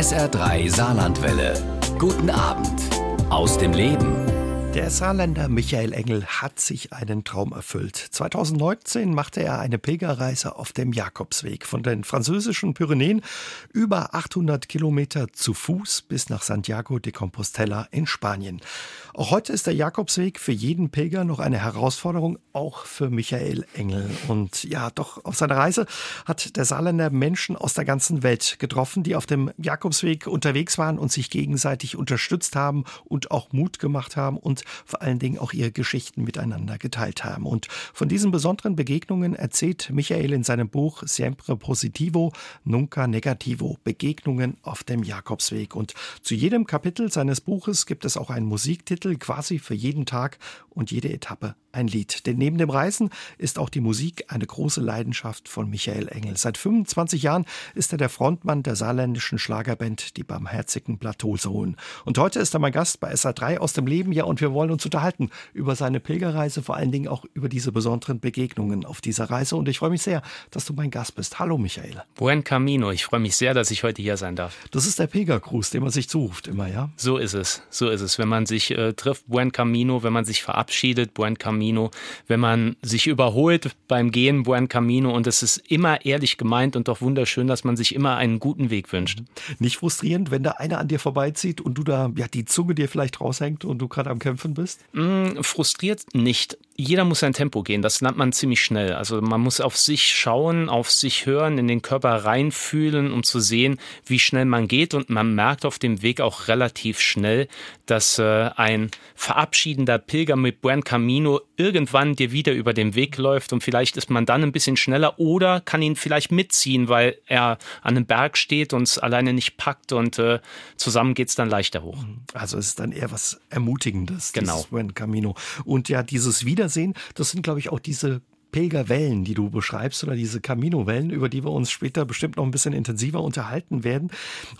SR3 Saarlandwelle. Guten Abend aus dem Leben. Der Saarländer Michael Engel hat sich einen Traum erfüllt. 2019 machte er eine Pilgerreise auf dem Jakobsweg von den französischen Pyrenäen über 800 Kilometer zu Fuß bis nach Santiago de Compostela in Spanien. Auch heute ist der Jakobsweg für jeden Pilger noch eine Herausforderung, auch für Michael Engel. Und ja, doch auf seiner Reise hat der Saarländer Menschen aus der ganzen Welt getroffen, die auf dem Jakobsweg unterwegs waren und sich gegenseitig unterstützt haben und auch Mut gemacht haben und vor allen Dingen auch ihre Geschichten miteinander geteilt haben. Und von diesen besonderen Begegnungen erzählt Michael in seinem Buch Siempre Positivo, Nunca Negativo, Begegnungen auf dem Jakobsweg. Und zu jedem Kapitel seines Buches gibt es auch einen Musiktitel, quasi für jeden Tag und jede Etappe ein Lied. Denn neben dem Reisen ist auch die Musik eine große Leidenschaft von Michael Engel. Seit 25 Jahren ist er der Frontmann der saarländischen Schlagerband Die Barmherzigen Plateausohlen. Und heute ist er mein Gast bei SA3 aus dem Leben. Ja, und wir wollen uns unterhalten über seine Pilgerreise, vor allen Dingen auch über diese besonderen Begegnungen auf dieser Reise. Und ich freue mich sehr, dass du mein Gast bist. Hallo, Michael. Buen Camino. Ich freue mich sehr, dass ich heute hier sein darf. Das ist der Pilgergruß, den man sich zuruft immer, ja? So ist es. So ist es. Wenn man sich äh, trifft, Buen Camino, wenn man sich verabschiedet, Buen Camino, wenn man sich überholt beim Gehen, Buen Camino. Und es ist immer ehrlich gemeint und doch wunderschön, dass man sich immer einen guten Weg wünscht. Nicht frustrierend, wenn da einer an dir vorbeizieht und du da ja die Zunge dir vielleicht raushängt und du gerade am Kämpfen bist? Mm, frustriert nicht jeder muss sein Tempo gehen. Das lernt man ziemlich schnell. Also man muss auf sich schauen, auf sich hören, in den Körper reinfühlen, um zu sehen, wie schnell man geht. Und man merkt auf dem Weg auch relativ schnell, dass äh, ein verabschiedender Pilger mit Buen Camino irgendwann dir wieder über den Weg läuft und vielleicht ist man dann ein bisschen schneller oder kann ihn vielleicht mitziehen, weil er an einem Berg steht und es alleine nicht packt und äh, zusammen es dann leichter hoch. Also es ist dann eher was Ermutigendes, genau. Buen Camino. Und ja, dieses Wieder sehen. Das sind, glaube ich, auch diese Pilgerwellen, die du beschreibst, oder diese Camino-Wellen, über die wir uns später bestimmt noch ein bisschen intensiver unterhalten werden.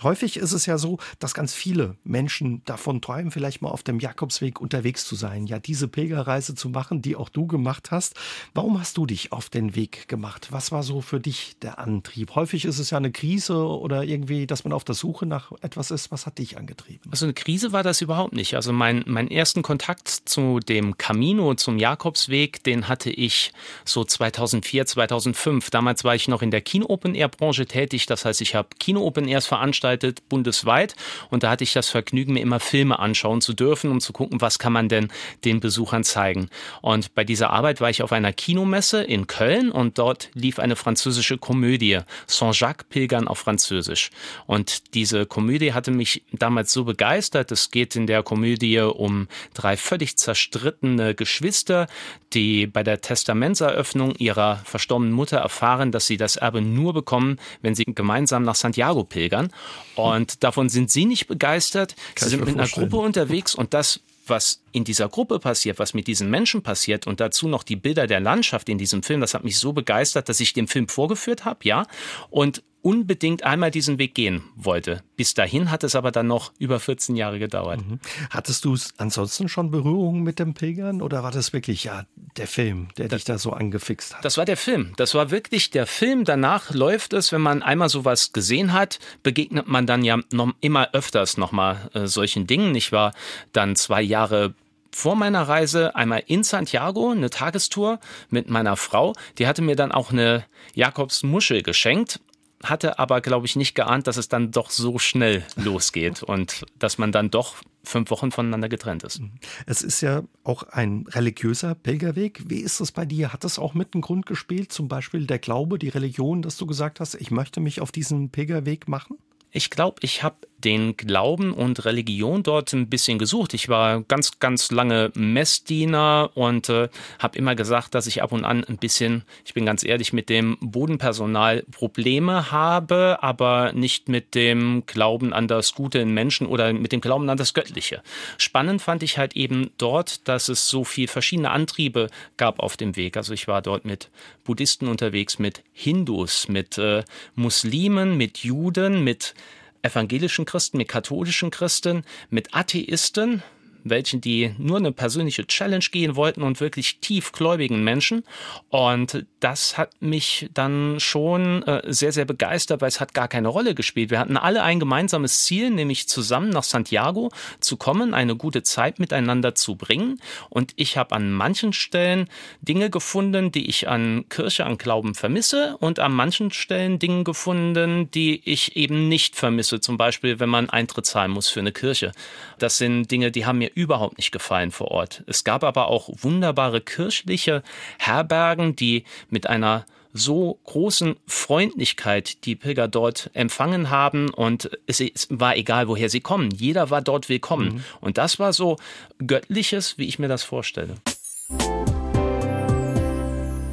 Häufig ist es ja so, dass ganz viele Menschen davon träumen, vielleicht mal auf dem Jakobsweg unterwegs zu sein, ja, diese Pilgerreise zu machen, die auch du gemacht hast. Warum hast du dich auf den Weg gemacht? Was war so für dich der Antrieb? Häufig ist es ja eine Krise oder irgendwie, dass man auf der Suche nach etwas ist. Was hat dich angetrieben? Also eine Krise war das überhaupt nicht. Also mein, mein ersten Kontakt zu dem Camino, zum Jakobsweg, den hatte ich so 2004, 2005. Damals war ich noch in der Kino-Open-Air-Branche tätig. Das heißt, ich habe Kino-Open-Airs veranstaltet, bundesweit. Und da hatte ich das Vergnügen, mir immer Filme anschauen zu dürfen, um zu gucken, was kann man denn den Besuchern zeigen. Und bei dieser Arbeit war ich auf einer Kinomesse in Köln und dort lief eine französische Komödie, Saint-Jacques Pilgern auf Französisch. Und diese Komödie hatte mich damals so begeistert. Es geht in der Komödie um drei völlig zerstrittene Geschwister, die bei der Testamentseröffnung Eröffnung ihrer verstorbenen Mutter erfahren, dass sie das Erbe nur bekommen, wenn sie gemeinsam nach Santiago pilgern. Und davon sind sie nicht begeistert. Kann sie sind mit einer Gruppe unterwegs und das was in dieser Gruppe passiert, was mit diesen Menschen passiert und dazu noch die Bilder der Landschaft in diesem Film, das hat mich so begeistert, dass ich den Film vorgeführt habe, ja. Und unbedingt einmal diesen Weg gehen wollte. Bis dahin hat es aber dann noch über 14 Jahre gedauert. Mhm. Hattest du ansonsten schon Berührungen mit dem Pilgern oder war das wirklich ja der Film, der das, dich da so angefixt hat? Das war der Film. Das war wirklich der Film. Danach läuft es, wenn man einmal sowas gesehen hat, begegnet man dann ja noch immer öfters nochmal äh, solchen Dingen. Ich war dann zwei Jahre vor meiner Reise einmal in Santiago eine Tagestour mit meiner Frau. Die hatte mir dann auch eine Jakobsmuschel geschenkt hatte aber, glaube ich, nicht geahnt, dass es dann doch so schnell losgeht und dass man dann doch fünf Wochen voneinander getrennt ist. Mhm. Es ist ja auch ein religiöser Pilgerweg. Wie ist es bei dir? Hat das auch mit einem Grund gespielt? Zum Beispiel der Glaube, die Religion, dass du gesagt hast, ich möchte mich auf diesen Pilgerweg machen? Ich glaube, ich habe den Glauben und Religion dort ein bisschen gesucht. Ich war ganz, ganz lange Messdiener und äh, habe immer gesagt, dass ich ab und an ein bisschen, ich bin ganz ehrlich, mit dem Bodenpersonal Probleme habe, aber nicht mit dem Glauben an das Gute in Menschen oder mit dem Glauben an das Göttliche. Spannend fand ich halt eben dort, dass es so viel verschiedene Antriebe gab auf dem Weg. Also ich war dort mit Buddhisten unterwegs, mit Hindus, mit äh, Muslimen, mit Juden, mit evangelischen Christen, mit katholischen Christen, mit Atheisten, welchen, die nur eine persönliche Challenge gehen wollten und wirklich tiefgläubigen Menschen. Und das hat mich dann schon äh, sehr, sehr begeistert, weil es hat gar keine Rolle gespielt. Wir hatten alle ein gemeinsames Ziel, nämlich zusammen nach Santiago zu kommen, eine gute Zeit miteinander zu bringen. Und ich habe an manchen Stellen Dinge gefunden, die ich an Kirche, an Glauben vermisse und an manchen Stellen Dinge gefunden, die ich eben nicht vermisse. Zum Beispiel, wenn man Eintritt zahlen muss für eine Kirche. Das sind Dinge, die haben mir überhaupt nicht gefallen vor Ort. Es gab aber auch wunderbare kirchliche Herbergen, die mit einer so großen Freundlichkeit die Pilger dort empfangen haben und es war egal, woher sie kommen. Jeder war dort willkommen. Mhm. Und das war so göttliches, wie ich mir das vorstelle.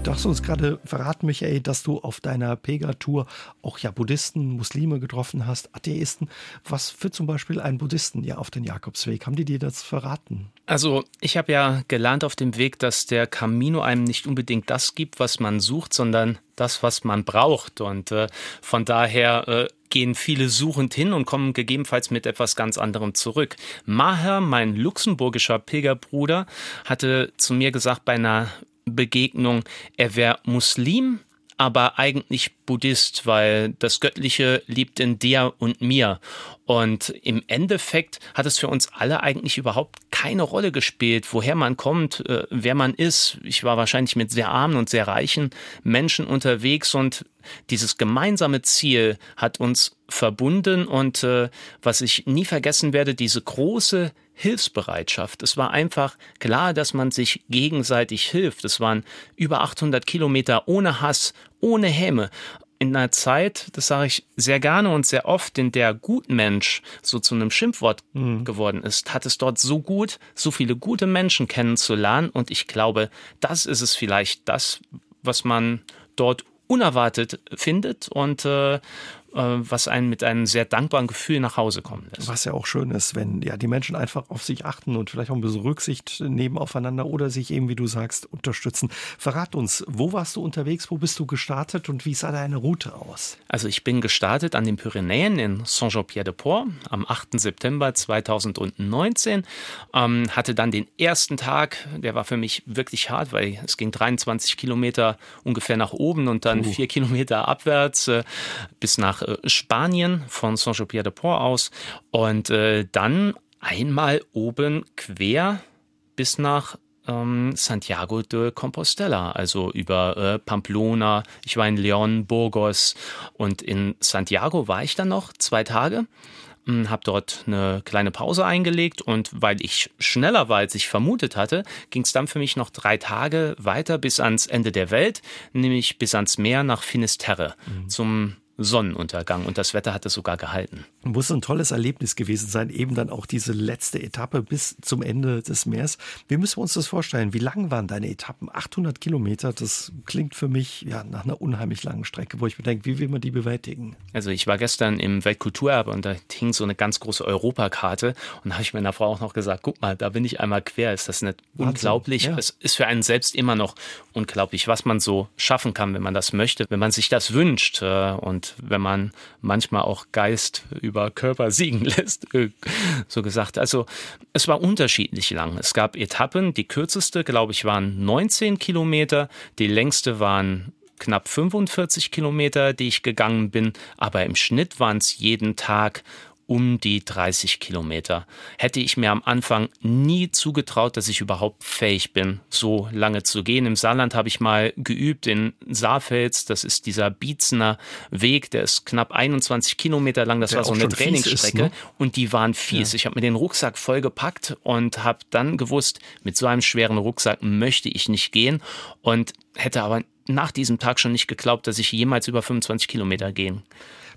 Du hast uns gerade verraten, Michael, dass du auf deiner Pega-Tour auch ja Buddhisten, Muslime getroffen hast, Atheisten. Was für zum Beispiel einen Buddhisten ja auf den Jakobsweg? Haben die dir das verraten? Also ich habe ja gelernt auf dem Weg, dass der Camino einem nicht unbedingt das gibt, was man sucht, sondern das, was man braucht. Und äh, von daher äh, gehen viele suchend hin und kommen gegebenenfalls mit etwas ganz anderem zurück. Maher, mein luxemburgischer Pilgerbruder, hatte zu mir gesagt bei einer Begegnung, er wäre Muslim, aber eigentlich Buddhist, weil das Göttliche liebt in dir und mir. Und im Endeffekt hat es für uns alle eigentlich überhaupt keine Rolle gespielt, woher man kommt, äh, wer man ist. Ich war wahrscheinlich mit sehr armen und sehr reichen Menschen unterwegs und dieses gemeinsame Ziel hat uns verbunden und äh, was ich nie vergessen werde, diese große Hilfsbereitschaft. Es war einfach klar, dass man sich gegenseitig hilft. Es waren über 800 Kilometer ohne Hass, ohne Häme. In einer Zeit, das sage ich sehr gerne und sehr oft, in der Gutmensch so zu einem Schimpfwort mhm. geworden ist, hat es dort so gut, so viele gute Menschen kennenzulernen. Und ich glaube, das ist es vielleicht das, was man dort unerwartet findet und äh, was einen mit einem sehr dankbaren Gefühl nach Hause kommen lässt. Was ja auch schön ist, wenn ja die Menschen einfach auf sich achten und vielleicht auch ein bisschen Rücksicht nehmen aufeinander oder sich eben, wie du sagst, unterstützen. Verrat uns, wo warst du unterwegs, wo bist du gestartet und wie sah deine Route aus? Also ich bin gestartet an den Pyrenäen in Saint-Jean-Pierre-de-Port am 8. September 2019, ähm, hatte dann den ersten Tag, der war für mich wirklich hart, weil es ging 23 Kilometer ungefähr nach oben und dann uh. vier Kilometer abwärts äh, bis nach nach äh, Spanien von Saint-Jean-Pierre-de-Port aus und äh, dann einmal oben quer bis nach ähm, Santiago de Compostela, also über äh, Pamplona. Ich war in León, Burgos und in Santiago war ich dann noch zwei Tage hm, habe dort eine kleine Pause eingelegt und weil ich schneller war, als ich vermutet hatte, ging es dann für mich noch drei Tage weiter bis ans Ende der Welt, nämlich bis ans Meer nach Finisterre mhm. zum Sonnenuntergang und das Wetter hat es sogar gehalten. Muss ein tolles Erlebnis gewesen sein, eben dann auch diese letzte Etappe bis zum Ende des Meers. Wie müssen wir uns das vorstellen? Wie lang waren deine Etappen? 800 Kilometer, das klingt für mich ja nach einer unheimlich langen Strecke, wo ich mir denke, wie will man die bewältigen? Also ich war gestern im Weltkulturerbe und da hing so eine ganz große Europakarte und da habe ich meiner Frau auch noch gesagt, guck mal, da bin ich einmal quer. Ist das nicht Wahnsinn. unglaublich? Ja. Es ist für einen selbst immer noch unglaublich, was man so schaffen kann, wenn man das möchte, wenn man sich das wünscht äh, wenn man manchmal auch Geist über Körper siegen lässt, äh, so gesagt. Also es war unterschiedlich lang. Es gab Etappen, die kürzeste, glaube ich, waren 19 Kilometer, die längste waren knapp 45 Kilometer, die ich gegangen bin, aber im Schnitt waren es jeden Tag um die 30 Kilometer. Hätte ich mir am Anfang nie zugetraut, dass ich überhaupt fähig bin, so lange zu gehen. Im Saarland habe ich mal geübt in Saarfels. Das ist dieser Bietzener Weg, der ist knapp 21 Kilometer lang. Das der war so eine Trainingsstrecke. Ist, ne? Und die waren fies. Ja. Ich habe mir den Rucksack vollgepackt und habe dann gewusst, mit so einem schweren Rucksack möchte ich nicht gehen und hätte aber nach diesem Tag schon nicht geglaubt, dass ich jemals über 25 Kilometer gehen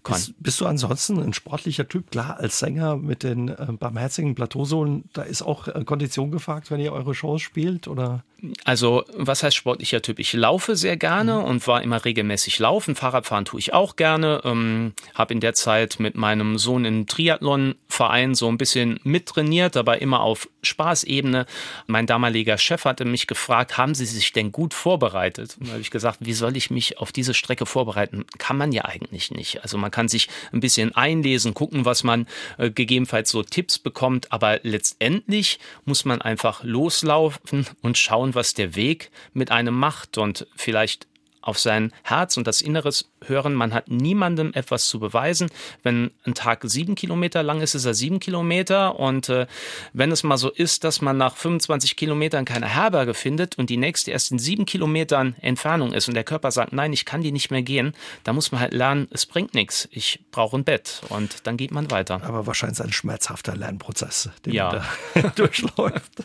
bist, bist, du ansonsten ein sportlicher Typ? Klar, als Sänger mit den äh, barmherzigen Plateausohlen, da ist auch äh, Kondition gefragt, wenn ihr eure Shows spielt, oder? Also, was heißt sportlicher Typ? Ich laufe sehr gerne mhm. und war immer regelmäßig laufen. Fahrradfahren tue ich auch gerne. Ähm, habe in der Zeit mit meinem Sohn im Triathlon-Verein so ein bisschen mittrainiert, aber immer auf Spaßebene. Mein damaliger Chef hatte mich gefragt, haben Sie sich denn gut vorbereitet? Und da habe ich gesagt, wie soll ich mich auf diese Strecke vorbereiten? Kann man ja eigentlich nicht. Also man kann sich ein bisschen einlesen, gucken, was man äh, gegebenenfalls so Tipps bekommt, aber letztendlich muss man einfach loslaufen und schauen, was der Weg mit einem macht und vielleicht auf sein Herz und das Inneres hören. Man hat niemandem etwas zu beweisen. Wenn ein Tag sieben Kilometer lang ist, ist er sieben Kilometer. Und äh, wenn es mal so ist, dass man nach 25 Kilometern keine Herberge findet und die nächste erst in sieben Kilometern Entfernung ist und der Körper sagt, nein, ich kann die nicht mehr gehen, da muss man halt lernen, es bringt nichts. Ich brauche ein Bett. Und dann geht man weiter. Aber wahrscheinlich ein schmerzhafter Lernprozess, den ja. man da durchläuft.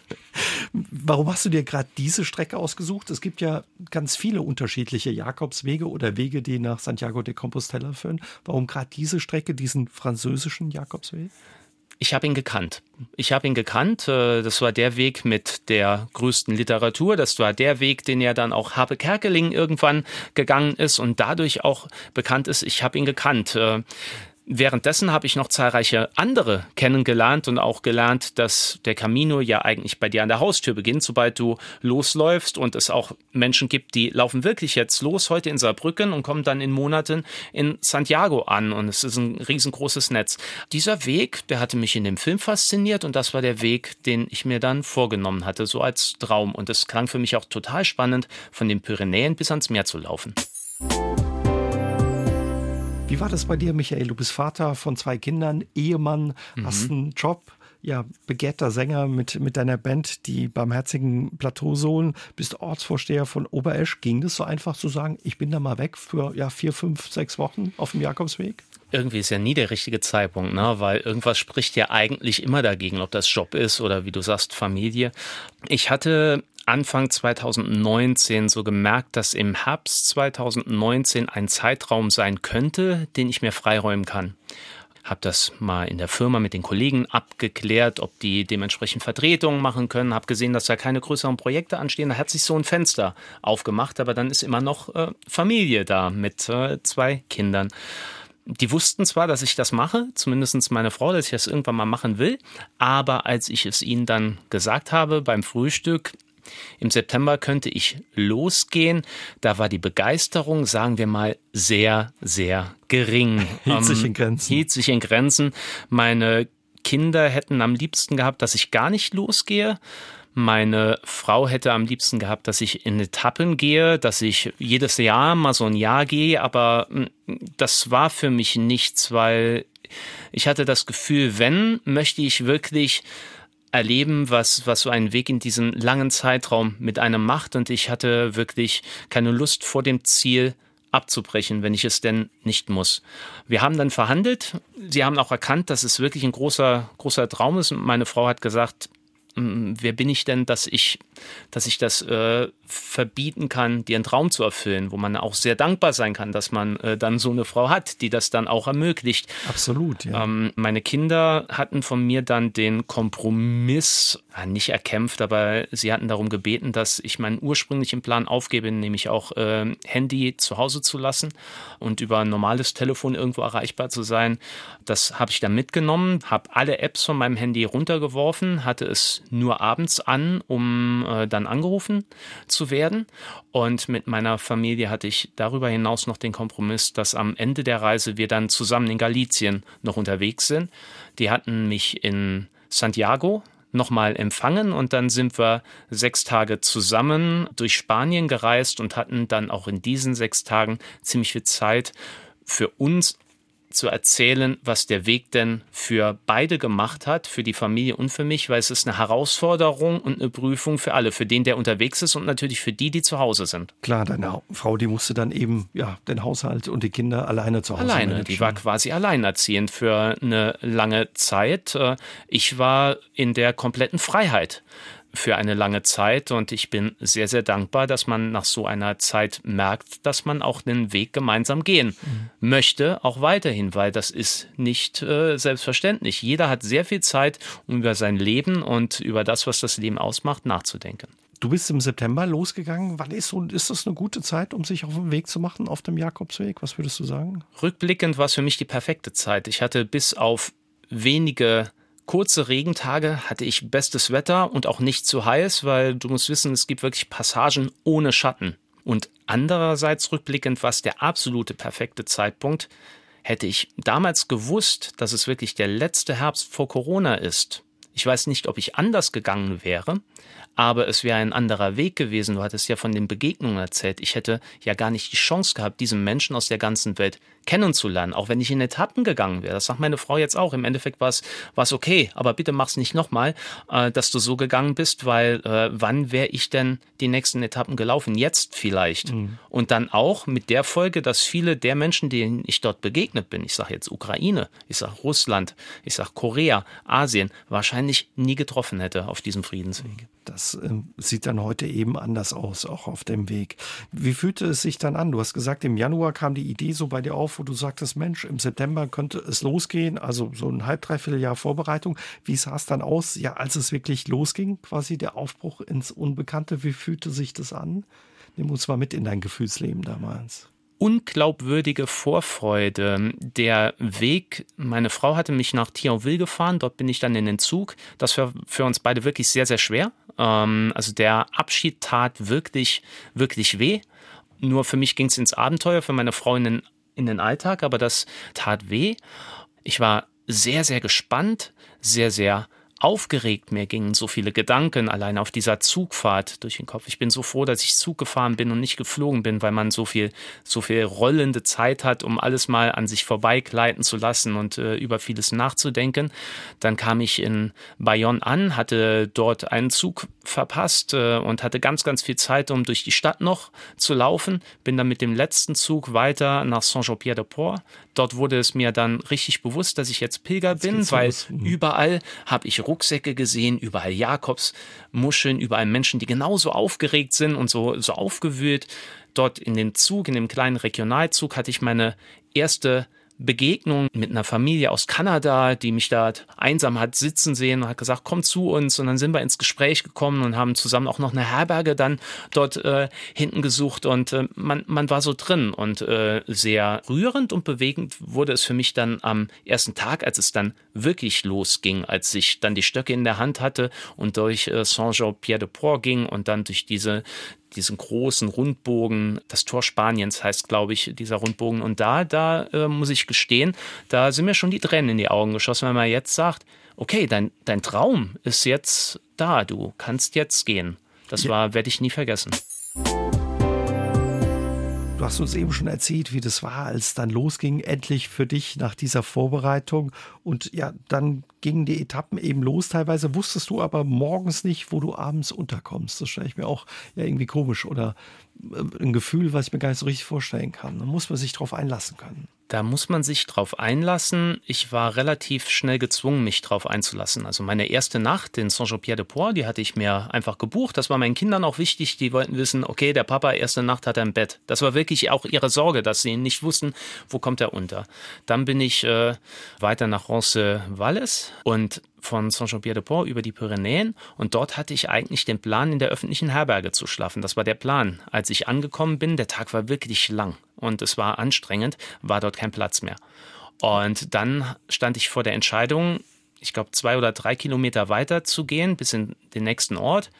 Warum hast du dir gerade diese Strecke ausgesucht? Es gibt ja ganz viele unterschiedliche Jakobswege oder Wege, die nach Santiago de Compostela führen. Warum gerade diese Strecke, diesen französischen Jakobsweg? Ich habe ihn gekannt. Ich habe ihn gekannt. Äh, das war der Weg mit der größten Literatur. Das war der Weg, den ja dann auch Habe Kerkeling irgendwann gegangen ist und dadurch auch bekannt ist. Ich habe ihn gekannt. Äh, Währenddessen habe ich noch zahlreiche andere kennengelernt und auch gelernt, dass der Camino ja eigentlich bei dir an der Haustür beginnt, sobald du losläufst und es auch Menschen gibt, die laufen wirklich jetzt los heute in Saarbrücken und kommen dann in Monaten in Santiago an und es ist ein riesengroßes Netz. Dieser Weg, der hatte mich in dem Film fasziniert und das war der Weg, den ich mir dann vorgenommen hatte, so als Traum und es klang für mich auch total spannend, von den Pyrenäen bis ans Meer zu laufen. Wie war das bei dir, Michael? Du bist Vater von zwei Kindern, Ehemann, mhm. hast einen Job, ja, begehrter Sänger mit, mit deiner Band, die barmherzigen Plateausohlen, bist Ortsvorsteher von Oberesch. Ging das so einfach zu sagen, ich bin da mal weg für ja, vier, fünf, sechs Wochen auf dem Jakobsweg? Irgendwie ist ja nie der richtige Zeitpunkt, ne? weil irgendwas spricht ja eigentlich immer dagegen, ob das Job ist oder wie du sagst, Familie. Ich hatte Anfang 2019 so gemerkt, dass im Herbst 2019 ein Zeitraum sein könnte, den ich mir freiräumen kann. Habe das mal in der Firma mit den Kollegen abgeklärt, ob die dementsprechend Vertretungen machen können. Habe gesehen, dass da keine größeren Projekte anstehen. Da hat sich so ein Fenster aufgemacht, aber dann ist immer noch äh, Familie da mit äh, zwei Kindern die wussten zwar, dass ich das mache, zumindest meine Frau, dass ich das irgendwann mal machen will, aber als ich es ihnen dann gesagt habe beim Frühstück, im September könnte ich losgehen. Da war die Begeisterung, sagen wir mal, sehr, sehr gering. Hielt sich in ähm, Grenzen. Hielt sich in Grenzen. Meine Kinder hätten am liebsten gehabt, dass ich gar nicht losgehe. Meine Frau hätte am liebsten gehabt, dass ich in Etappen gehe, dass ich jedes Jahr mal so ein Jahr gehe, aber hm, das war für mich nichts, weil ich hatte das Gefühl, wenn, möchte ich wirklich erleben, was, was so ein Weg in diesen langen Zeitraum mit einem macht. Und ich hatte wirklich keine Lust vor dem Ziel abzubrechen, wenn ich es denn nicht muss. Wir haben dann verhandelt. Sie haben auch erkannt, dass es wirklich ein großer, großer Traum ist. Meine Frau hat gesagt, wer bin ich denn, dass ich, dass ich das äh, verbieten kann, dir einen Traum zu erfüllen, wo man auch sehr dankbar sein kann, dass man äh, dann so eine Frau hat, die das dann auch ermöglicht. Absolut, ja. Ähm, meine Kinder hatten von mir dann den Kompromiss äh, nicht erkämpft, aber sie hatten darum gebeten, dass ich meinen ursprünglichen Plan aufgebe, nämlich auch äh, Handy zu Hause zu lassen und über ein normales Telefon irgendwo erreichbar zu sein. Das habe ich dann mitgenommen, habe alle Apps von meinem Handy runtergeworfen, hatte es nur abends an, um äh, dann angerufen zu werden. Und mit meiner Familie hatte ich darüber hinaus noch den Kompromiss, dass am Ende der Reise wir dann zusammen in Galizien noch unterwegs sind. Die hatten mich in Santiago nochmal empfangen und dann sind wir sechs Tage zusammen durch Spanien gereist und hatten dann auch in diesen sechs Tagen ziemlich viel Zeit für uns zu erzählen, was der Weg denn für beide gemacht hat, für die Familie und für mich, weil es ist eine Herausforderung und eine Prüfung für alle, für den, der unterwegs ist und natürlich für die, die zu Hause sind. Klar, deine Frau, die musste dann eben ja den Haushalt und die Kinder alleine zu Hause Alleine, managen. die war quasi alleinerziehend für eine lange Zeit. Äh, ich war in der kompletten Freiheit für eine lange Zeit und ich bin sehr, sehr dankbar, dass man nach so einer Zeit merkt, dass man auch den Weg gemeinsam gehen mhm. möchte, auch weiterhin, weil das ist nicht äh, selbstverständlich. Jeder hat sehr viel Zeit, um über sein Leben und über das, was das Leben ausmacht, nachzudenken. Du bist im September losgegangen. Wann ist, so, ist das eine gute Zeit, um sich auf den Weg zu machen auf dem Jakobsweg? Was würdest du sagen? Rückblickend war es für mich die perfekte Zeit. Ich hatte bis auf wenige kurze Regentage hatte ich bestes Wetter und auch nicht zu heiß, weil du musst wissen, es gibt wirklich Passagen ohne Schatten. Und andererseits rückblickend war es der absolute perfekte Zeitpunkt. Hätte ich damals gewusst, dass es wirklich der letzte Herbst vor Corona ist, ich weiß nicht, ob ich anders gegangen wäre, aber es wäre ein anderer Weg gewesen. Du hattest ja von den Begegnungen erzählt. Ich hätte ja gar nicht die Chance gehabt, diesen Menschen aus der ganzen Welt kennenzulernen, auch wenn ich in Etappen gegangen wäre. Das sagt meine Frau jetzt auch. Im Endeffekt war es, war es okay, aber bitte mach's nicht nochmal, äh, dass du so gegangen bist, weil äh, wann wäre ich denn die nächsten Etappen gelaufen? Jetzt vielleicht. Mhm. Und dann auch mit der Folge, dass viele der Menschen, denen ich dort begegnet bin, ich sage jetzt Ukraine, ich sage Russland, ich sage Korea, Asien, wahrscheinlich nie getroffen hätte auf diesem Friedensweg. Das äh, sieht dann heute eben anders aus, auch auf dem Weg. Wie fühlte es sich dann an? Du hast gesagt, im Januar kam die Idee so bei dir auf, wo du sagtest, Mensch, im September könnte es losgehen, also so ein halb, dreiviertel Jahr Vorbereitung. Wie sah es dann aus, ja, als es wirklich losging, quasi der Aufbruch ins Unbekannte? Wie fühlte sich das an? Nimm uns mal mit in dein Gefühlsleben damals unglaubwürdige Vorfreude. Der Weg, meine Frau hatte mich nach Thionville gefahren, dort bin ich dann in den Zug. Das war für uns beide wirklich sehr, sehr schwer. Ähm, also der Abschied tat wirklich, wirklich weh. Nur für mich ging es ins Abenteuer, für meine Frau in den, in den Alltag, aber das tat weh. Ich war sehr, sehr gespannt, sehr, sehr aufgeregt. Mir gingen so viele Gedanken allein auf dieser Zugfahrt durch den Kopf. Ich bin so froh, dass ich Zug gefahren bin und nicht geflogen bin, weil man so viel, so viel rollende Zeit hat, um alles mal an sich vorbeigleiten zu lassen und äh, über vieles nachzudenken. Dann kam ich in Bayonne an, hatte dort einen Zug verpasst äh, und hatte ganz, ganz viel Zeit, um durch die Stadt noch zu laufen. Bin dann mit dem letzten Zug weiter nach Saint-Jean-Pierre-de-Port. Dort wurde es mir dann richtig bewusst, dass ich jetzt Pilger jetzt bin, weil mhm. überall habe ich Rucksäcke gesehen, überall Jakobsmuscheln, überall Menschen, die genauso aufgeregt sind und so, so aufgewühlt. Dort in dem Zug, in dem kleinen Regionalzug, hatte ich meine erste Begegnung mit einer Familie aus Kanada, die mich da einsam hat sitzen sehen und hat gesagt, komm zu uns. Und dann sind wir ins Gespräch gekommen und haben zusammen auch noch eine Herberge dann dort äh, hinten gesucht. Und äh, man, man war so drin und äh, sehr rührend und bewegend wurde es für mich dann am ersten Tag, als es dann wirklich losging, als ich dann die Stöcke in der Hand hatte und durch äh, Saint-Jean-Pierre-de-Port ging und dann durch diese diesen großen Rundbogen, das Tor Spaniens heißt, glaube ich, dieser Rundbogen. Und da, da äh, muss ich gestehen, da sind mir schon die Tränen in die Augen geschossen, wenn man jetzt sagt, okay, dein, dein Traum ist jetzt da, du kannst jetzt gehen. Das war, werde ich nie vergessen. Du hast uns eben schon erzählt, wie das war, als dann losging, endlich für dich nach dieser Vorbereitung. Und ja, dann gingen die Etappen eben los. Teilweise wusstest du aber morgens nicht, wo du abends unterkommst. Das stelle ich mir auch ja irgendwie komisch oder äh, ein Gefühl, was ich mir gar nicht so richtig vorstellen kann. Da muss man sich drauf einlassen können. Da muss man sich drauf einlassen. Ich war relativ schnell gezwungen, mich drauf einzulassen. Also meine erste Nacht in Saint-Jean-Pierre-de-Port, die hatte ich mir einfach gebucht. Das war meinen Kindern auch wichtig. Die wollten wissen, okay, der Papa, erste Nacht hat er im Bett. Das war wirklich auch ihre Sorge, dass sie nicht wussten, wo kommt er unter. Dann bin ich äh, weiter nach Roncesvalles und von Saint-Jean-Pierre-de-Port über die Pyrenäen und dort hatte ich eigentlich den Plan, in der öffentlichen Herberge zu schlafen. Das war der Plan. Als ich angekommen bin, der Tag war wirklich lang und es war anstrengend, war dort kein Platz mehr. Und dann stand ich vor der Entscheidung, ich glaube, zwei oder drei Kilometer weiter zu gehen, bis in den nächsten Ort.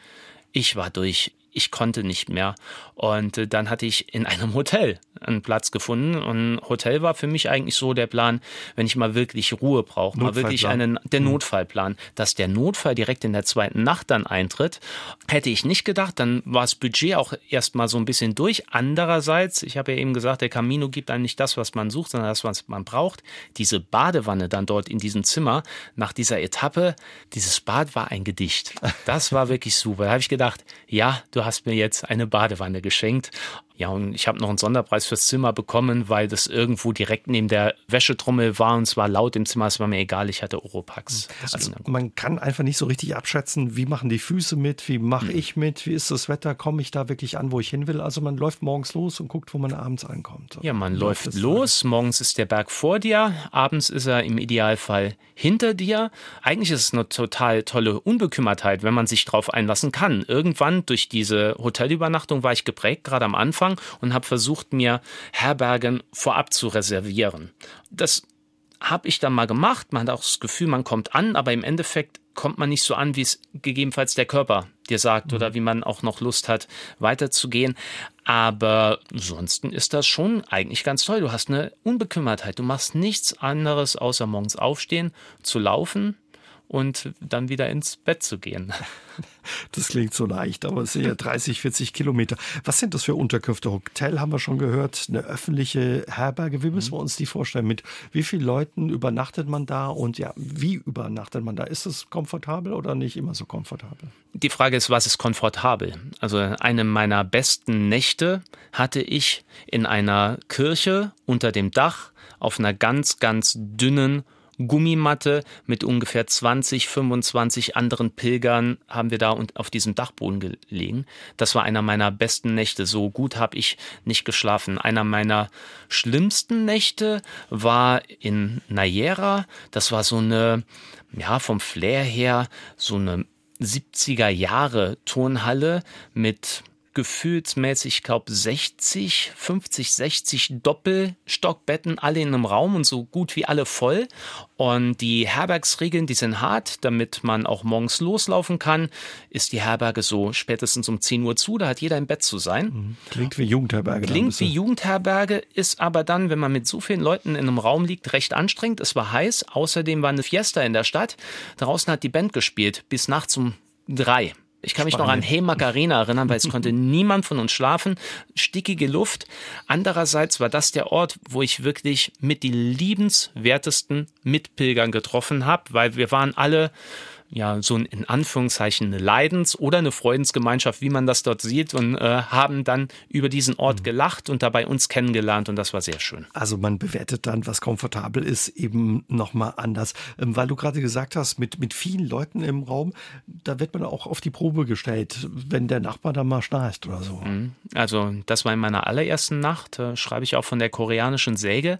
Ich war durch ich konnte nicht mehr. Und äh, dann hatte ich in einem Hotel einen Platz gefunden. Und Hotel war für mich eigentlich so der Plan, wenn ich mal wirklich Ruhe brauche, mal wirklich einen, der mhm. Notfallplan. Dass der Notfall direkt in der zweiten Nacht dann eintritt, hätte ich nicht gedacht. Dann war das Budget auch erstmal so ein bisschen durch. Andererseits, ich habe ja eben gesagt, der Camino gibt einem nicht das, was man sucht, sondern das, was man braucht. Diese Badewanne dann dort in diesem Zimmer nach dieser Etappe, dieses Bad war ein Gedicht. Das war wirklich super. Da habe ich gedacht, ja, du hast mir jetzt eine Badewanne geschenkt. Ja, und ich habe noch einen Sonderpreis fürs Zimmer bekommen, weil das irgendwo direkt neben der Wäschetrommel war und es war laut im Zimmer, es war mir egal, ich hatte Oropax. Also man kann einfach nicht so richtig abschätzen, wie machen die Füße mit, wie mache hm. ich mit, wie ist das Wetter, komme ich da wirklich an, wo ich hin will. Also man läuft morgens los und guckt, wo man abends ankommt. Ja, man läuft los, morgens ist der Berg vor dir, abends ist er im Idealfall hinter dir. Eigentlich ist es eine total tolle Unbekümmertheit, wenn man sich darauf einlassen kann. Irgendwann durch diese Hotelübernachtung war ich geprägt, gerade am Anfang, und habe versucht, mir Herbergen vorab zu reservieren. Das habe ich dann mal gemacht. Man hat auch das Gefühl, man kommt an, aber im Endeffekt kommt man nicht so an, wie es gegebenenfalls der Körper dir sagt mhm. oder wie man auch noch Lust hat, weiterzugehen. Aber ansonsten ist das schon eigentlich ganz toll. Du hast eine Unbekümmertheit. Du machst nichts anderes, außer morgens aufstehen, zu laufen, und dann wieder ins Bett zu gehen. Das klingt so leicht, aber es sind ja 30, 40 Kilometer. Was sind das für Unterkünfte? Hotel haben wir schon gehört, eine öffentliche Herberge. Wie müssen wir uns die vorstellen? Mit wie vielen Leuten übernachtet man da und ja, wie übernachtet man da? Ist es komfortabel oder nicht immer so komfortabel? Die Frage ist, was ist komfortabel? Also eine meiner besten Nächte hatte ich in einer Kirche unter dem Dach auf einer ganz, ganz dünnen Gummimatte mit ungefähr 20, 25 anderen Pilgern haben wir da auf diesem Dachboden gelegen. Das war einer meiner besten Nächte. So gut habe ich nicht geschlafen. Einer meiner schlimmsten Nächte war in Nayera. Das war so eine, ja, vom Flair her, so eine 70er Jahre Turnhalle mit gefühlsmäßig, ich glaube 60, 50, 60 Doppelstockbetten, alle in einem Raum und so gut wie alle voll. Und die Herbergsregeln, die sind hart, damit man auch morgens loslaufen kann, ist die Herberge so spätestens um 10 Uhr zu, da hat jeder im Bett zu sein. Mhm. Klingt wie Jugendherberge. Klingt wie Jugendherberge, ist aber dann, wenn man mit so vielen Leuten in einem Raum liegt, recht anstrengend. Es war heiß, außerdem war eine Fiesta in der Stadt. Draußen hat die Band gespielt, bis nachts um drei. Ich kann mich Spannend. noch an Hey Macarena erinnern, weil es konnte niemand von uns schlafen. Stickige Luft. Andererseits war das der Ort, wo ich wirklich mit die liebenswertesten Mitpilgern getroffen habe, weil wir waren alle ja, so ein, in Anführungszeichen eine Leidens- oder eine Freudensgemeinschaft, wie man das dort sieht, und äh, haben dann über diesen Ort mhm. gelacht und dabei uns kennengelernt und das war sehr schön. Also man bewertet dann, was komfortabel ist, eben nochmal anders. Ähm, weil du gerade gesagt hast, mit, mit vielen Leuten im Raum, da wird man auch auf die Probe gestellt, wenn der Nachbar da mal schnarcht oder so. Mhm. Also das war in meiner allerersten Nacht, äh, schreibe ich auch von der koreanischen Säge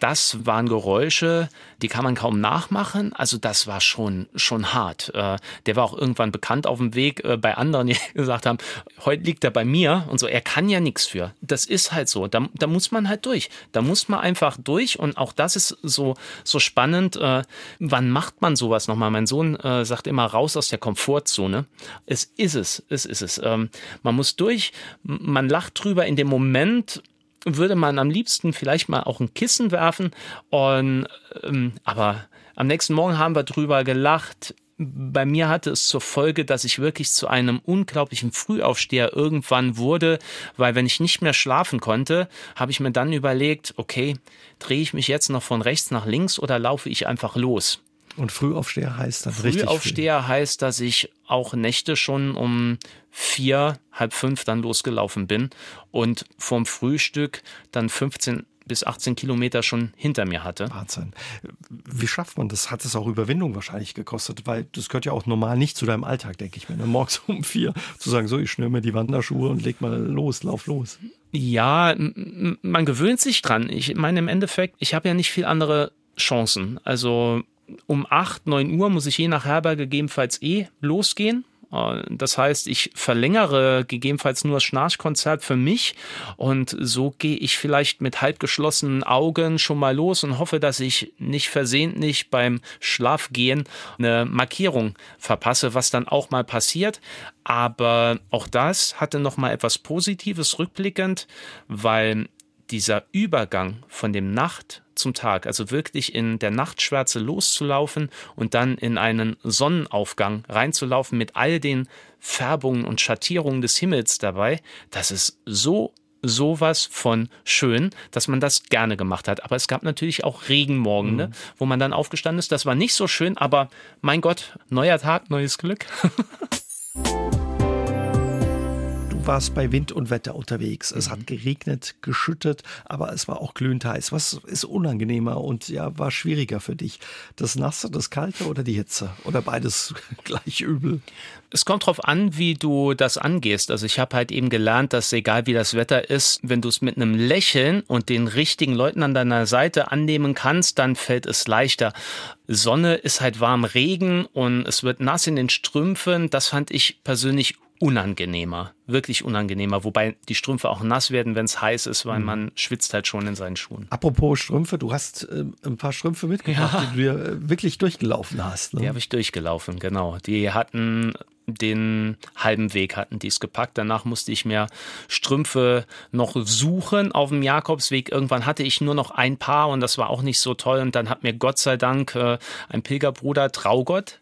das waren Geräusche, die kann man kaum nachmachen. Also das war schon, schon hart. Äh, der war auch irgendwann bekannt auf dem Weg äh, bei anderen, die gesagt haben, heute liegt er bei mir und so. Er kann ja nichts für. Das ist halt so. Da, da muss man halt durch. Da muss man einfach durch und auch das ist so, so spannend. Äh, wann macht man sowas nochmal? Mein Sohn sagt immer raus aus der Komfortzone. Es ist es. Es ist es. Ähm, man muss durch. Man lacht drüber in dem Moment würde man am liebsten vielleicht mal auch ein Kissen werfen. Und, ähm, aber am nächsten Morgen haben wir drüber gelacht. Bei mir hatte es zur Folge, dass ich wirklich zu einem unglaublichen Frühaufsteher irgendwann wurde, weil wenn ich nicht mehr schlafen konnte, habe ich mir dann überlegt, okay, drehe ich mich jetzt noch von rechts nach links oder laufe ich einfach los? Und Frühaufsteher heißt dann richtig. Frühaufsteher heißt, dass ich auch Nächte schon um vier, halb fünf dann losgelaufen bin und vom Frühstück dann 15 bis 18 Kilometer schon hinter mir hatte. Wahnsinn. Wie schafft man das? Hat es auch Überwindung wahrscheinlich gekostet? Weil das gehört ja auch normal nicht zu deinem Alltag, denke ich mir. Ne? Morgens um vier zu sagen, so, ich schnür mir die Wanderschuhe und leg mal los, lauf los. Ja, man gewöhnt sich dran. Ich meine, im Endeffekt, ich habe ja nicht viel andere Chancen. Also um 8, 9 Uhr muss ich je nach Herberge gegebenenfalls eh losgehen. Äh, das heißt, ich verlängere gegebenenfalls nur das Schnarchkonzert für mich und so gehe ich vielleicht mit halb geschlossenen Augen schon mal los und hoffe, dass ich nicht versehentlich beim Schlafgehen eine Markierung verpasse, was dann auch mal passiert. Aber auch das hatte noch mal etwas Positives rückblickend, weil dieser Übergang von dem Nacht zum Tag, also wirklich in der Nachtschwärze loszulaufen und dann in einen Sonnenaufgang reinzulaufen mit all den Färbungen und Schattierungen des Himmels dabei, das ist so sowas von schön, dass man das gerne gemacht hat. Aber es gab natürlich auch Regenmorgende, mhm. wo man dann aufgestanden ist. Das war nicht so schön, aber mein Gott, neuer Tag, neues Glück. warst bei Wind und Wetter unterwegs. Es mhm. hat geregnet, geschüttet, aber es war auch glühend heiß. Was ist unangenehmer und ja, war schwieriger für dich? Das Nasse, das Kalte oder die Hitze? Oder beides gleich übel? Es kommt darauf an, wie du das angehst. Also ich habe halt eben gelernt, dass egal wie das Wetter ist, wenn du es mit einem Lächeln und den richtigen Leuten an deiner Seite annehmen kannst, dann fällt es leichter. Sonne ist halt warm Regen und es wird nass in den Strümpfen. Das fand ich persönlich unangenehmer, wirklich unangenehmer, wobei die Strümpfe auch nass werden, wenn es heiß ist, weil mhm. man schwitzt halt schon in seinen Schuhen. Apropos Strümpfe, du hast äh, ein paar Strümpfe mitgebracht, ja. die du dir äh, wirklich durchgelaufen hast. Ne? Die habe ich durchgelaufen, genau. Die hatten den halben Weg hatten die es gepackt. Danach musste ich mir Strümpfe noch suchen auf dem Jakobsweg. Irgendwann hatte ich nur noch ein Paar und das war auch nicht so toll. Und dann hat mir Gott sei Dank äh, ein Pilgerbruder Traugott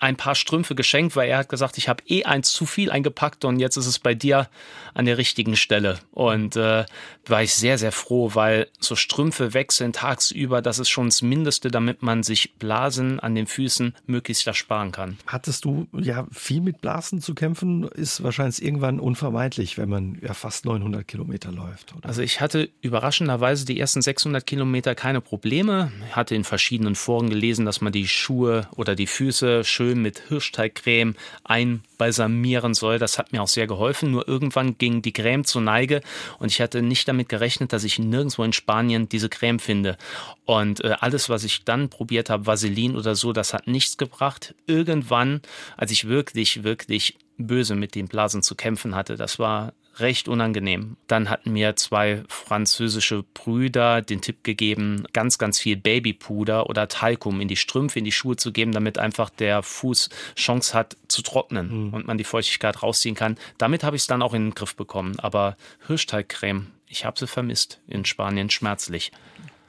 ein paar Strümpfe geschenkt, weil er hat gesagt, ich habe eh eins zu viel eingepackt und jetzt ist es bei dir an der richtigen Stelle. Und äh, war ich sehr, sehr froh, weil so Strümpfe wechseln tagsüber, das ist schon das Mindeste, damit man sich Blasen an den Füßen möglichst ersparen kann. Hattest du ja viel mit Blasen zu kämpfen? Ist wahrscheinlich irgendwann unvermeidlich, wenn man ja fast 900 Kilometer läuft. Oder? Also ich hatte überraschenderweise die ersten 600 Kilometer keine Probleme. Ich hatte in verschiedenen Foren gelesen, dass man die Schuhe oder die Füße schön mit Hirschteigcreme einbalsamieren soll. Das hat mir auch sehr geholfen. Nur irgendwann ging die Creme zur Neige und ich hatte nicht damit gerechnet, dass ich nirgendwo in Spanien diese Creme finde. Und äh, alles, was ich dann probiert habe, Vaseline oder so, das hat nichts gebracht. Irgendwann, als ich wirklich, wirklich böse mit den Blasen zu kämpfen hatte, das war recht unangenehm. Dann hatten mir zwei französische Brüder den Tipp gegeben, ganz, ganz viel Babypuder oder Talkum in die Strümpfe, in die Schuhe zu geben, damit einfach der Fuß Chance hat zu trocknen mhm. und man die Feuchtigkeit rausziehen kann. Damit habe ich es dann auch in den Griff bekommen. Aber Hirschteigcreme, ich habe sie vermisst in Spanien schmerzlich.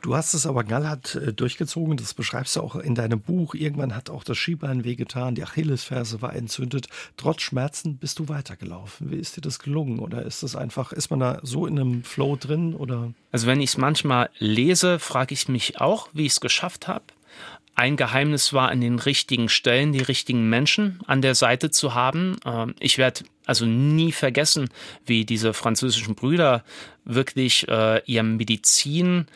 Du hast es aber knallhart äh, durchgezogen, das beschreibst du auch in deinem Buch. Irgendwann hat auch das Schienbein wehgetan, die Achillesferse war entzündet. Trotz Schmerzen bist du weitergelaufen. Wie ist dir das gelungen? Oder ist das einfach, ist man da so in einem Flow drin? Oder? Also wenn ich es manchmal lese, frage ich mich auch, wie ich es geschafft habe. Ein Geheimnis war, an den richtigen Stellen die richtigen Menschen an der Seite zu haben. Ähm, ich werde also nie vergessen, wie diese französischen Brüder wirklich äh, ihr Medizin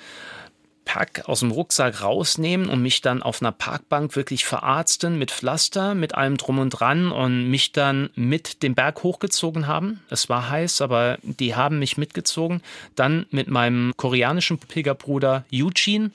Pack aus dem Rucksack rausnehmen und mich dann auf einer Parkbank wirklich verarzten mit Pflaster, mit allem drum und dran und mich dann mit dem Berg hochgezogen haben. Es war heiß, aber die haben mich mitgezogen. Dann mit meinem koreanischen Pilgerbruder Eugene,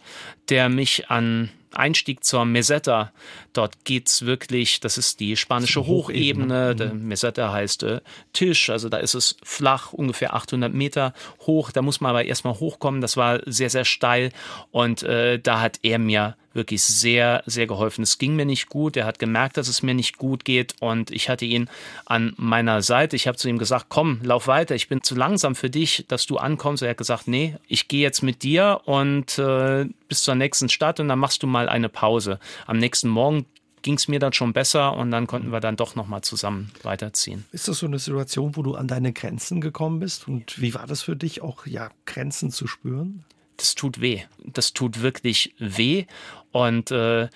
der mich an Einstieg zur Meseta. Dort geht's wirklich, das ist die spanische Hochebene. Der mhm. Meseta heißt äh, Tisch, also da ist es flach, ungefähr 800 Meter hoch. Da muss man aber erstmal hochkommen. Das war sehr, sehr steil und äh, da hat er mir wirklich sehr, sehr geholfen. Es ging mir nicht gut. Er hat gemerkt, dass es mir nicht gut geht und ich hatte ihn an meiner Seite. Ich habe zu ihm gesagt, komm, lauf weiter. Ich bin zu langsam für dich, dass du ankommst. Er hat gesagt, nee, ich gehe jetzt mit dir und äh, bis zur nächsten Stadt und dann machst du mal eine Pause. Am nächsten Morgen ging es mir dann schon besser und dann konnten wir dann doch nochmal zusammen weiterziehen. Ist das so eine Situation, wo du an deine Grenzen gekommen bist? Und wie war das für dich, auch ja, Grenzen zu spüren? das tut weh. Das tut wirklich weh. Und äh,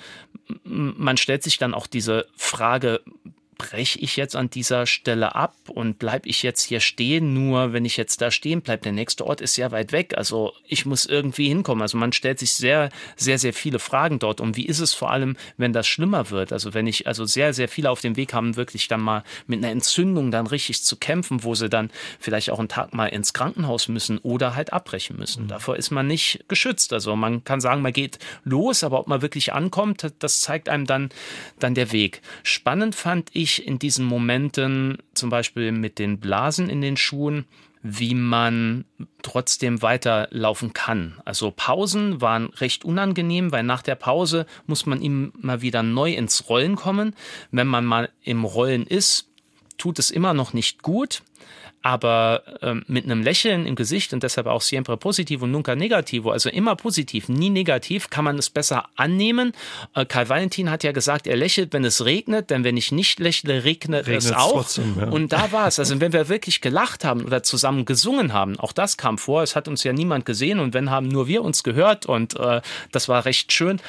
man stellt sich dann auch diese Frage, breche ich jetzt an dieser Stelle ab und bleibe ich jetzt hier stehen? Nur wenn ich jetzt da stehen bleibe, der nächste Ort ist sehr weit weg. Also ich muss irgendwie hinkommen. Also man stellt sich sehr, sehr, sehr viele Fragen dort. Und wie ist es vor allem, wenn das schlimmer wird? Also wenn ich, also sehr, sehr viele auf dem Weg haben, wirklich dann mal mit einer Entzündung dann richtig zu kämpfen, wo sie dann vielleicht auch einen Tag mal ins Krankenhaus müssen oder halt abbrechen müssen. Mhm. Davor ist man nicht geschützt. Also man kann sagen, man geht los, aber ob man wirklich ankommt, das zeigt einem dann, dann der Weg. Spannend fand ich, ich in diesen Momenten, zum Beispiel mit den Blasen in den Schuhen, wie man trotzdem weiterlaufen kann. Also Pausen waren recht unangenehm, weil nach der Pause muss man immer wieder neu ins Rollen kommen. Wenn man mal im Rollen ist, tut es immer noch nicht gut aber ähm, mit einem Lächeln im Gesicht und deshalb auch siempre positivo und nunca negativo, also immer positiv, nie negativ, kann man es besser annehmen. Äh, Karl Valentin hat ja gesagt, er lächelt, wenn es regnet, denn wenn ich nicht lächle, regnet, regnet es auch. Trotzdem, ja. Und da war es. Also wenn wir wirklich gelacht haben oder zusammen gesungen haben, auch das kam vor. Es hat uns ja niemand gesehen und wenn haben nur wir uns gehört und äh, das war recht schön.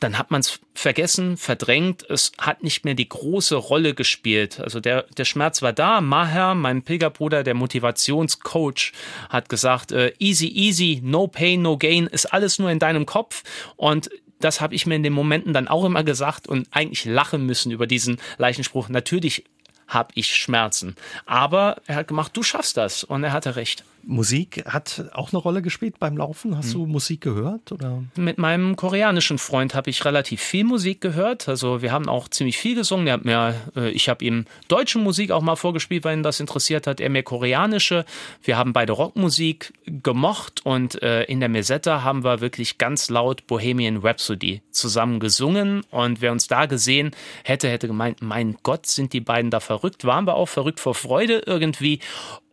Dann hat man es vergessen, verdrängt. Es hat nicht mehr die große Rolle gespielt. Also der, der Schmerz war da. Maher, mein Pilgerbruder, der Motivationscoach, hat gesagt, äh, easy, easy, no pain, no gain, ist alles nur in deinem Kopf. Und das habe ich mir in den Momenten dann auch immer gesagt und eigentlich lachen müssen über diesen Leichenspruch. Natürlich habe ich Schmerzen. Aber er hat gemacht, du schaffst das. Und er hatte recht. Musik hat auch eine Rolle gespielt beim Laufen. Hast hm. du Musik gehört? Oder? Mit meinem koreanischen Freund habe ich relativ viel Musik gehört. Also wir haben auch ziemlich viel gesungen. Er hat mir, äh, ich habe ihm deutsche Musik auch mal vorgespielt, weil ihn das interessiert hat. Er mir koreanische. Wir haben beide Rockmusik gemocht und äh, in der Mesetta haben wir wirklich ganz laut Bohemian Rhapsody zusammen gesungen. Und wer uns da gesehen hätte, hätte gemeint, mein Gott, sind die beiden da verrückt. Waren wir auch verrückt vor Freude irgendwie.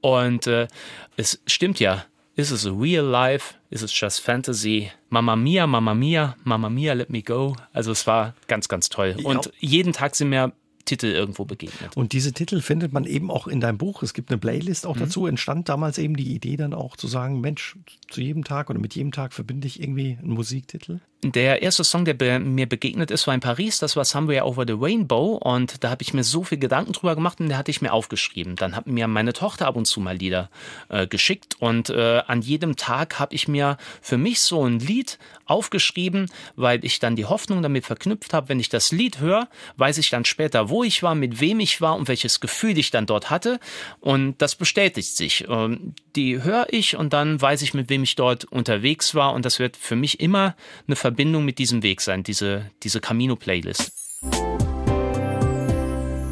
Und äh, es stimmt ja. Ist es real life? Ist es just fantasy? Mama Mia, Mama Mia, Mama Mia, let me go. Also es war ganz, ganz toll. Und jeden Tag sind mir Titel irgendwo begegnet. Und diese Titel findet man eben auch in deinem Buch. Es gibt eine Playlist auch mhm. dazu. Entstand damals eben die Idee dann auch zu sagen, Mensch, zu jedem Tag oder mit jedem Tag verbinde ich irgendwie einen Musiktitel? Der erste Song, der mir begegnet ist, war in Paris. Das war Somewhere Over the Rainbow. Und da habe ich mir so viel Gedanken drüber gemacht und der hatte ich mir aufgeschrieben. Dann hat mir meine Tochter ab und zu mal Lieder äh, geschickt. Und äh, an jedem Tag habe ich mir für mich so ein Lied aufgeschrieben, weil ich dann die Hoffnung damit verknüpft habe, wenn ich das Lied höre, weiß ich dann später, wo ich war, mit wem ich war und welches Gefühl ich dann dort hatte. Und das bestätigt sich. Ähm, die höre ich und dann weiß ich, mit wem ich dort unterwegs war. Und das wird für mich immer eine Verbindung Verbindung mit diesem Weg sein, diese, diese Camino-Playlist.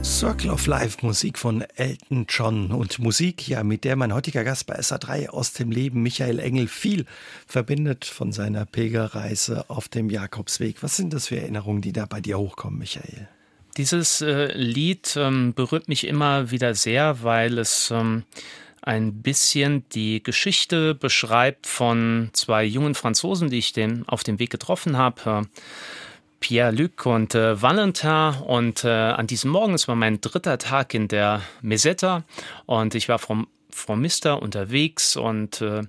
Circle of Life, Musik von Elton John und Musik, ja, mit der mein heutiger Gast bei SA3 aus dem Leben, Michael Engel, viel verbindet von seiner Pilgerreise auf dem Jakobsweg. Was sind das für Erinnerungen, die da bei dir hochkommen, Michael? Dieses äh, Lied ähm, berührt mich immer wieder sehr, weil es ähm, ein bisschen die Geschichte beschreibt von zwei jungen Franzosen, die ich den auf dem Weg getroffen habe. Pierre-Luc und äh, Valentin. Und äh, an diesem Morgen, es war mein dritter Tag in der Meseta und ich war vom, vom Mister unterwegs und äh,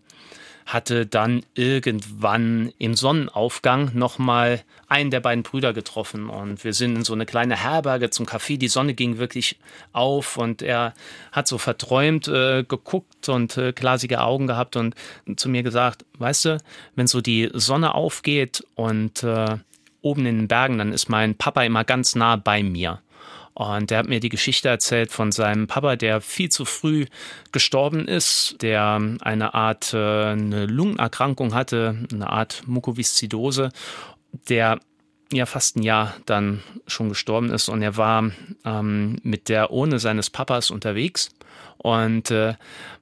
hatte dann irgendwann im Sonnenaufgang nochmal einen der beiden Brüder getroffen und wir sind in so eine kleine Herberge zum Café. Die Sonne ging wirklich auf und er hat so verträumt äh, geguckt und äh, glasige Augen gehabt und zu mir gesagt, weißt du, wenn so die Sonne aufgeht und äh, oben in den Bergen, dann ist mein Papa immer ganz nah bei mir. Und er hat mir die Geschichte erzählt von seinem Papa, der viel zu früh gestorben ist, der eine Art äh, eine Lungenerkrankung hatte, eine Art Mukoviszidose, der ja fast ein Jahr dann schon gestorben ist. Und er war ähm, mit der Urne seines Papas unterwegs und äh,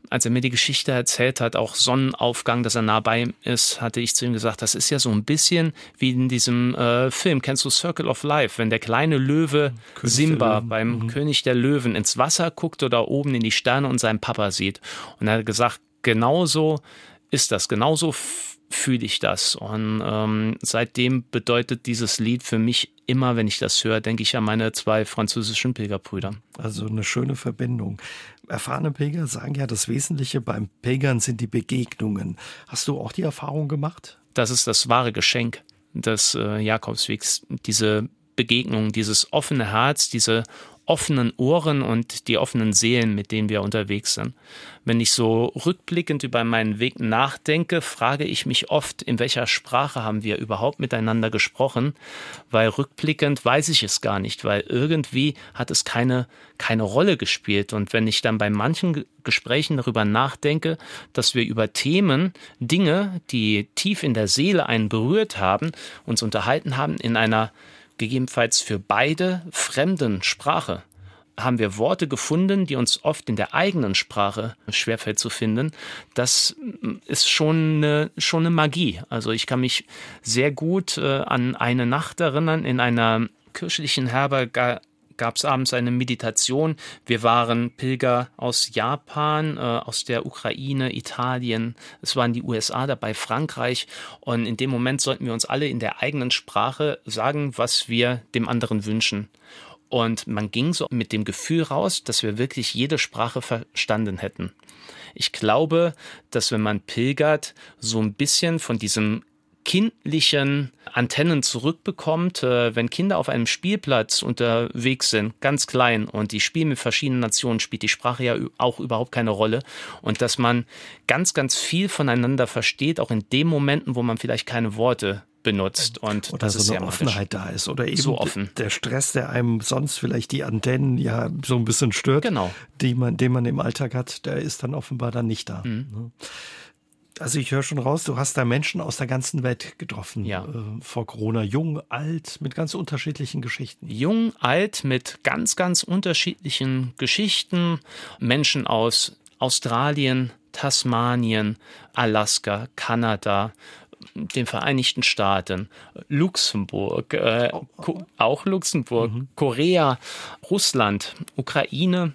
als er mir die Geschichte erzählt hat, auch Sonnenaufgang, dass er nah bei ihm ist, hatte ich zu ihm gesagt, das ist ja so ein bisschen wie in diesem äh, Film, kennst du Circle of Life, wenn der kleine Löwe König Simba beim mhm. König der Löwen ins Wasser guckt oder oben in die Sterne und seinen Papa sieht. Und er hat gesagt, genauso ist das, genauso fühle ich das. Und ähm, seitdem bedeutet dieses Lied für mich immer, wenn ich das höre, denke ich an meine zwei französischen Pilgerbrüder. Also eine schöne Verbindung. Erfahrene Pilger sagen ja, das Wesentliche beim Pilgern sind die Begegnungen. Hast du auch die Erfahrung gemacht? Das ist das wahre Geschenk des äh, Jakobswegs. Diese Begegnung, dieses offene Herz, diese offenen Ohren und die offenen Seelen, mit denen wir unterwegs sind. Wenn ich so rückblickend über meinen Weg nachdenke, frage ich mich oft, in welcher Sprache haben wir überhaupt miteinander gesprochen, weil rückblickend weiß ich es gar nicht, weil irgendwie hat es keine, keine Rolle gespielt. Und wenn ich dann bei manchen Gesprächen darüber nachdenke, dass wir über Themen, Dinge, die tief in der Seele einen berührt haben, uns unterhalten haben in einer gegebenenfalls für beide fremden Sprache haben wir Worte gefunden, die uns oft in der eigenen Sprache schwerfällt zu finden. Das ist schon eine, schon eine Magie. Also ich kann mich sehr gut äh, an eine Nacht erinnern in einer kirchlichen Herberge gab es abends eine Meditation. Wir waren Pilger aus Japan, äh, aus der Ukraine, Italien. Es waren die USA dabei, Frankreich. Und in dem Moment sollten wir uns alle in der eigenen Sprache sagen, was wir dem anderen wünschen. Und man ging so mit dem Gefühl raus, dass wir wirklich jede Sprache verstanden hätten. Ich glaube, dass wenn man pilgert, so ein bisschen von diesem kindlichen Antennen zurückbekommt, äh, wenn Kinder auf einem Spielplatz unterwegs sind, ganz klein, und die spielen mit verschiedenen Nationen, spielt die Sprache ja auch überhaupt keine Rolle. Und dass man ganz, ganz viel voneinander versteht, auch in den Momenten, wo man vielleicht keine Worte benutzt und oder das so ist eine Offenheit da ist oder eben So offen. der Stress, der einem sonst vielleicht die Antennen ja so ein bisschen stört, Genau. die man, den man im Alltag hat, der ist dann offenbar dann nicht da. Mhm. Also ich höre schon raus, du hast da Menschen aus der ganzen Welt getroffen Ja. äh, vor Corona, jung, alt, mit ganz unterschiedlichen Geschichten. jung, alt, mit ganz, ganz unterschiedlichen Geschichten. Menschen aus Australien, Tasmanien, Alaska, Kanada, den Vereinigten Staaten, Luxemburg, äh, Ko- auch Luxemburg, Korea, Russland, Ukraine,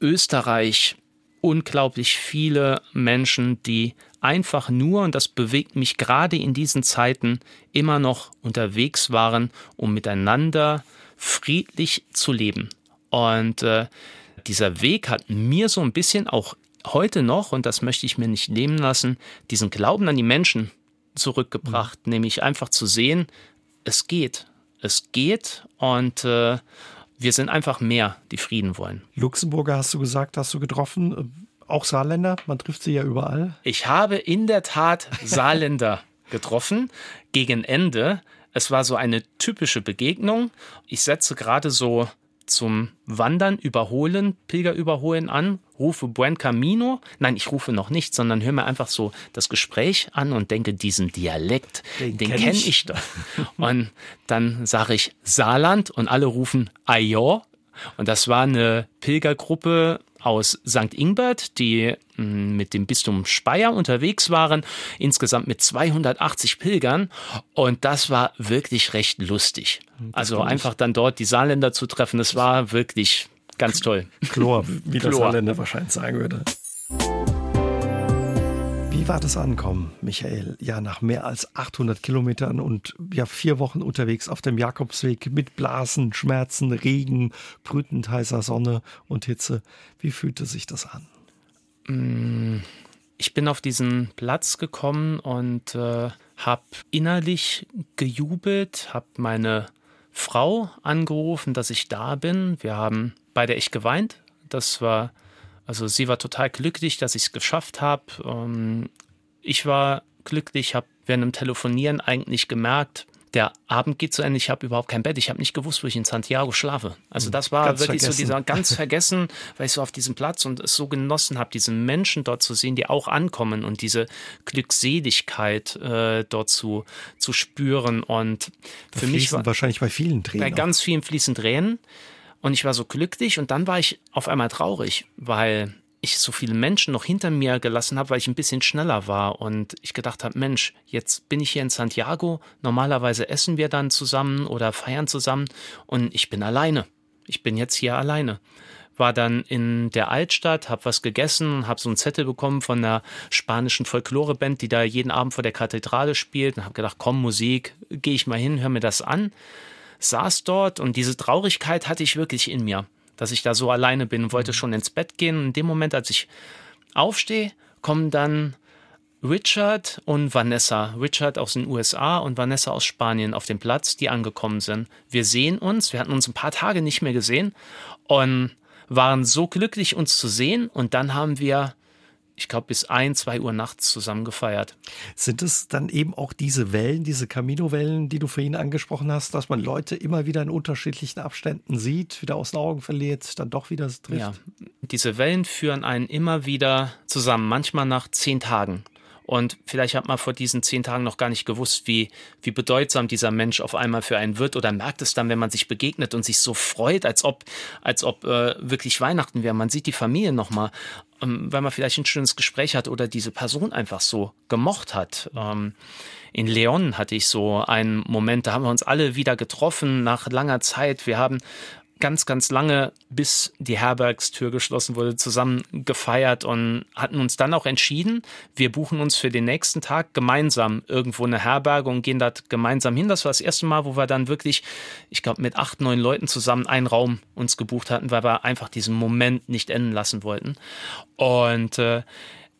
Österreich, unglaublich viele Menschen, die einfach nur, und das bewegt mich gerade in diesen Zeiten, immer noch unterwegs waren, um miteinander friedlich zu leben. Und äh, dieser Weg hat mir so ein bisschen auch heute noch, und das möchte ich mir nicht nehmen lassen, diesen Glauben an die Menschen zurückgebracht, nämlich einfach zu sehen, es geht, es geht und äh, wir sind einfach mehr, die Frieden wollen. Luxemburger hast du gesagt, hast du getroffen, auch Saarländer, man trifft sie ja überall. Ich habe in der Tat Saarländer getroffen gegen Ende. Es war so eine typische Begegnung. Ich setze gerade so zum Wandern, Überholen, Pilgerüberholen an, rufe Buen Camino. Nein, ich rufe noch nicht, sondern höre mir einfach so das Gespräch an und denke, diesen Dialekt, Den den, kenn kenne ich. ich doch. Und dann sage ich Saarland und alle rufen Ajo. Und das war eine Pilgergruppe aus St. Ingbert, die mh, mit dem Bistum Speyer unterwegs waren, insgesamt mit 280 Pilgern. Und das war wirklich recht lustig. Also einfach dann dort die Saarländer zu treffen, das war wirklich ganz toll. Chlor, wie der Chlor. Saarländer wahrscheinlich sagen würde. Wie war das Ankommen, Michael? Ja, nach mehr als 800 Kilometern und ja, vier Wochen unterwegs auf dem Jakobsweg mit Blasen, Schmerzen, Regen, brütend heißer Sonne und Hitze. Wie fühlte sich das an? Ich bin auf diesen Platz gekommen und äh, habe innerlich gejubelt, habe meine Frau angerufen, dass ich da bin. Wir haben beide echt geweint. Das war, also sie war total glücklich, dass ich es geschafft habe. Ähm, ich war glücklich, habe während dem Telefonieren eigentlich gemerkt, der Abend geht zu Ende, ich habe überhaupt kein Bett, ich habe nicht gewusst, wo ich in Santiago schlafe. Also das war Ganz wirklich so vergessen. dieser ganz vergessen, weil ich so auf diesem Platz und es so genossen habe, diese Menschen dort zu sehen, die auch ankommen und diese Glückseligkeit äh, dort zu, zu spüren. Und für mich war wahrscheinlich bei vielen bei Tränen. ganz vielen fließen Tränen und ich war so glücklich und dann war ich auf einmal traurig, weil ich so viele Menschen noch hinter mir gelassen habe, weil ich ein bisschen schneller war. Und ich gedacht habe, Mensch, jetzt bin ich hier in Santiago, normalerweise essen wir dann zusammen oder feiern zusammen. Und ich bin alleine. Ich bin jetzt hier alleine. War dann in der Altstadt, habe was gegessen, habe so einen Zettel bekommen von einer spanischen Folkloreband, die da jeden Abend vor der Kathedrale spielt. Und habe gedacht, komm, Musik, gehe ich mal hin, hör mir das an saß dort und diese Traurigkeit hatte ich wirklich in mir, dass ich da so alleine bin und wollte schon ins Bett gehen. Und in dem Moment, als ich aufstehe, kommen dann Richard und Vanessa. Richard aus den USA und Vanessa aus Spanien auf dem Platz, die angekommen sind. Wir sehen uns, wir hatten uns ein paar Tage nicht mehr gesehen und waren so glücklich, uns zu sehen. Und dann haben wir, ich glaube, bis ein, zwei Uhr nachts zusammen gefeiert. Sind es dann eben auch diese Wellen, diese Camino-Wellen, die du vorhin angesprochen hast, dass man Leute immer wieder in unterschiedlichen Abständen sieht, wieder aus den Augen verliert, dann doch wieder trifft? Ja, diese Wellen führen einen immer wieder zusammen, manchmal nach zehn Tagen. Und vielleicht hat man vor diesen zehn Tagen noch gar nicht gewusst, wie, wie bedeutsam dieser Mensch auf einmal für einen wird oder merkt es dann, wenn man sich begegnet und sich so freut, als ob, als ob äh, wirklich Weihnachten wäre. Man sieht die Familie nochmal, ähm, weil man vielleicht ein schönes Gespräch hat oder diese Person einfach so gemocht hat. Ähm, in Leon hatte ich so einen Moment, da haben wir uns alle wieder getroffen nach langer Zeit. Wir haben ganz, ganz lange, bis die Herbergstür geschlossen wurde, zusammen gefeiert und hatten uns dann auch entschieden, wir buchen uns für den nächsten Tag gemeinsam irgendwo eine Herberge und gehen dort gemeinsam hin. Das war das erste Mal, wo wir dann wirklich, ich glaube, mit acht, neun Leuten zusammen einen Raum uns gebucht hatten, weil wir einfach diesen Moment nicht enden lassen wollten. Und äh,